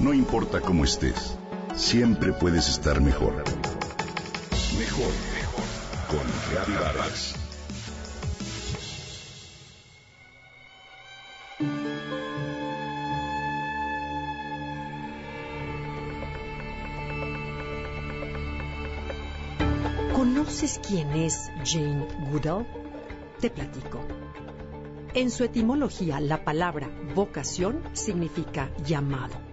No importa cómo estés, siempre puedes estar mejor. Mejor, mejor. Con Reavivadas. ¿Conoces quién es Jane Goodall? Te platico. En su etimología, la palabra vocación significa llamado.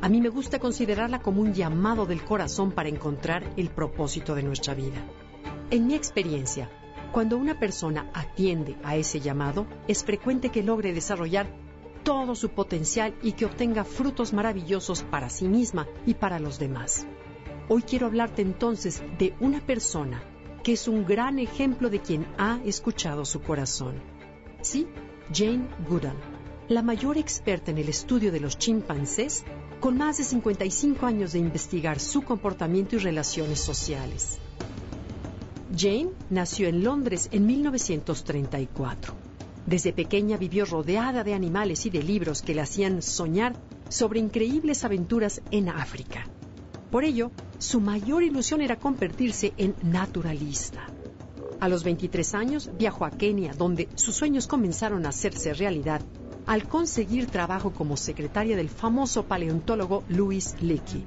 A mí me gusta considerarla como un llamado del corazón para encontrar el propósito de nuestra vida. En mi experiencia, cuando una persona atiende a ese llamado, es frecuente que logre desarrollar todo su potencial y que obtenga frutos maravillosos para sí misma y para los demás. Hoy quiero hablarte entonces de una persona que es un gran ejemplo de quien ha escuchado su corazón. Sí, Jane Goodall, la mayor experta en el estudio de los chimpancés, con más de 55 años de investigar su comportamiento y relaciones sociales. Jane nació en Londres en 1934. Desde pequeña vivió rodeada de animales y de libros que le hacían soñar sobre increíbles aventuras en África. Por ello, su mayor ilusión era convertirse en naturalista. A los 23 años viajó a Kenia, donde sus sueños comenzaron a hacerse realidad al conseguir trabajo como secretaria del famoso paleontólogo Louis Leakey.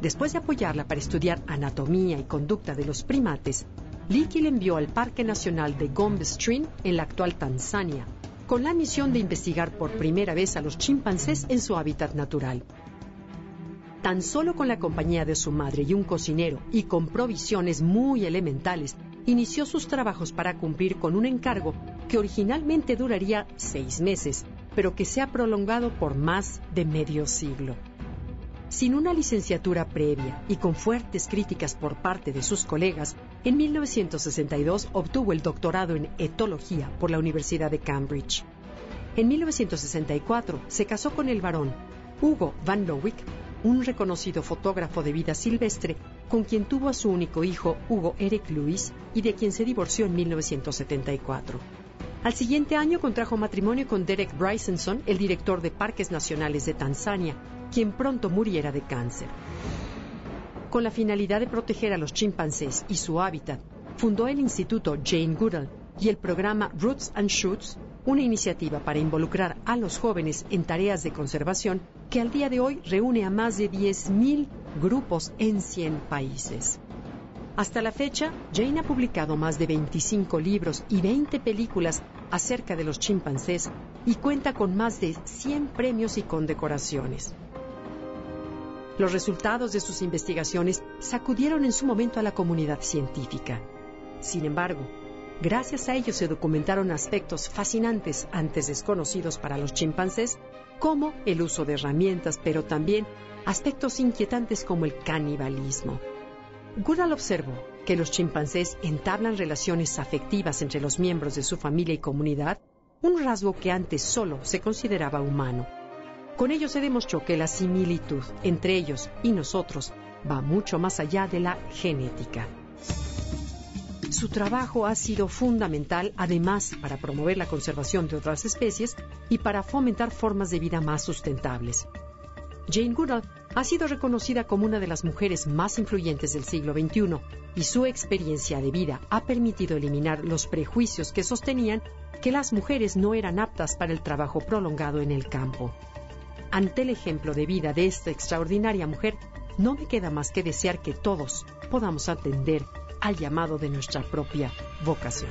Después de apoyarla para estudiar anatomía y conducta de los primates, Leakey le envió al Parque Nacional de Gombe Stream, en la actual Tanzania, con la misión de investigar por primera vez a los chimpancés en su hábitat natural. Tan solo con la compañía de su madre y un cocinero y con provisiones muy elementales, inició sus trabajos para cumplir con un encargo que originalmente duraría seis meses, pero que se ha prolongado por más de medio siglo. Sin una licenciatura previa y con fuertes críticas por parte de sus colegas, en 1962 obtuvo el doctorado en etología por la Universidad de Cambridge. En 1964 se casó con el varón Hugo Van Lowick, un reconocido fotógrafo de vida silvestre con quien tuvo a su único hijo, Hugo Eric Lewis, y de quien se divorció en 1974. Al siguiente año contrajo matrimonio con Derek Brysonson, el director de Parques Nacionales de Tanzania, quien pronto muriera de cáncer. Con la finalidad de proteger a los chimpancés y su hábitat, fundó el Instituto Jane Goodall y el programa Roots and Shoots, una iniciativa para involucrar a los jóvenes en tareas de conservación que al día de hoy reúne a más de 10.000 grupos en 100 países. Hasta la fecha, Jane ha publicado más de 25 libros y 20 películas acerca de los chimpancés y cuenta con más de 100 premios y condecoraciones. Los resultados de sus investigaciones sacudieron en su momento a la comunidad científica. Sin embargo, Gracias a ello se documentaron aspectos fascinantes antes desconocidos para los chimpancés, como el uso de herramientas, pero también aspectos inquietantes como el canibalismo. Goodall observó que los chimpancés entablan relaciones afectivas entre los miembros de su familia y comunidad, un rasgo que antes solo se consideraba humano. Con ello se demostró que la similitud entre ellos y nosotros va mucho más allá de la genética. Su trabajo ha sido fundamental además para promover la conservación de otras especies y para fomentar formas de vida más sustentables. Jane Goodall ha sido reconocida como una de las mujeres más influyentes del siglo XXI y su experiencia de vida ha permitido eliminar los prejuicios que sostenían que las mujeres no eran aptas para el trabajo prolongado en el campo. Ante el ejemplo de vida de esta extraordinaria mujer, no me queda más que desear que todos podamos atender al llamado de nuestra propia vocación.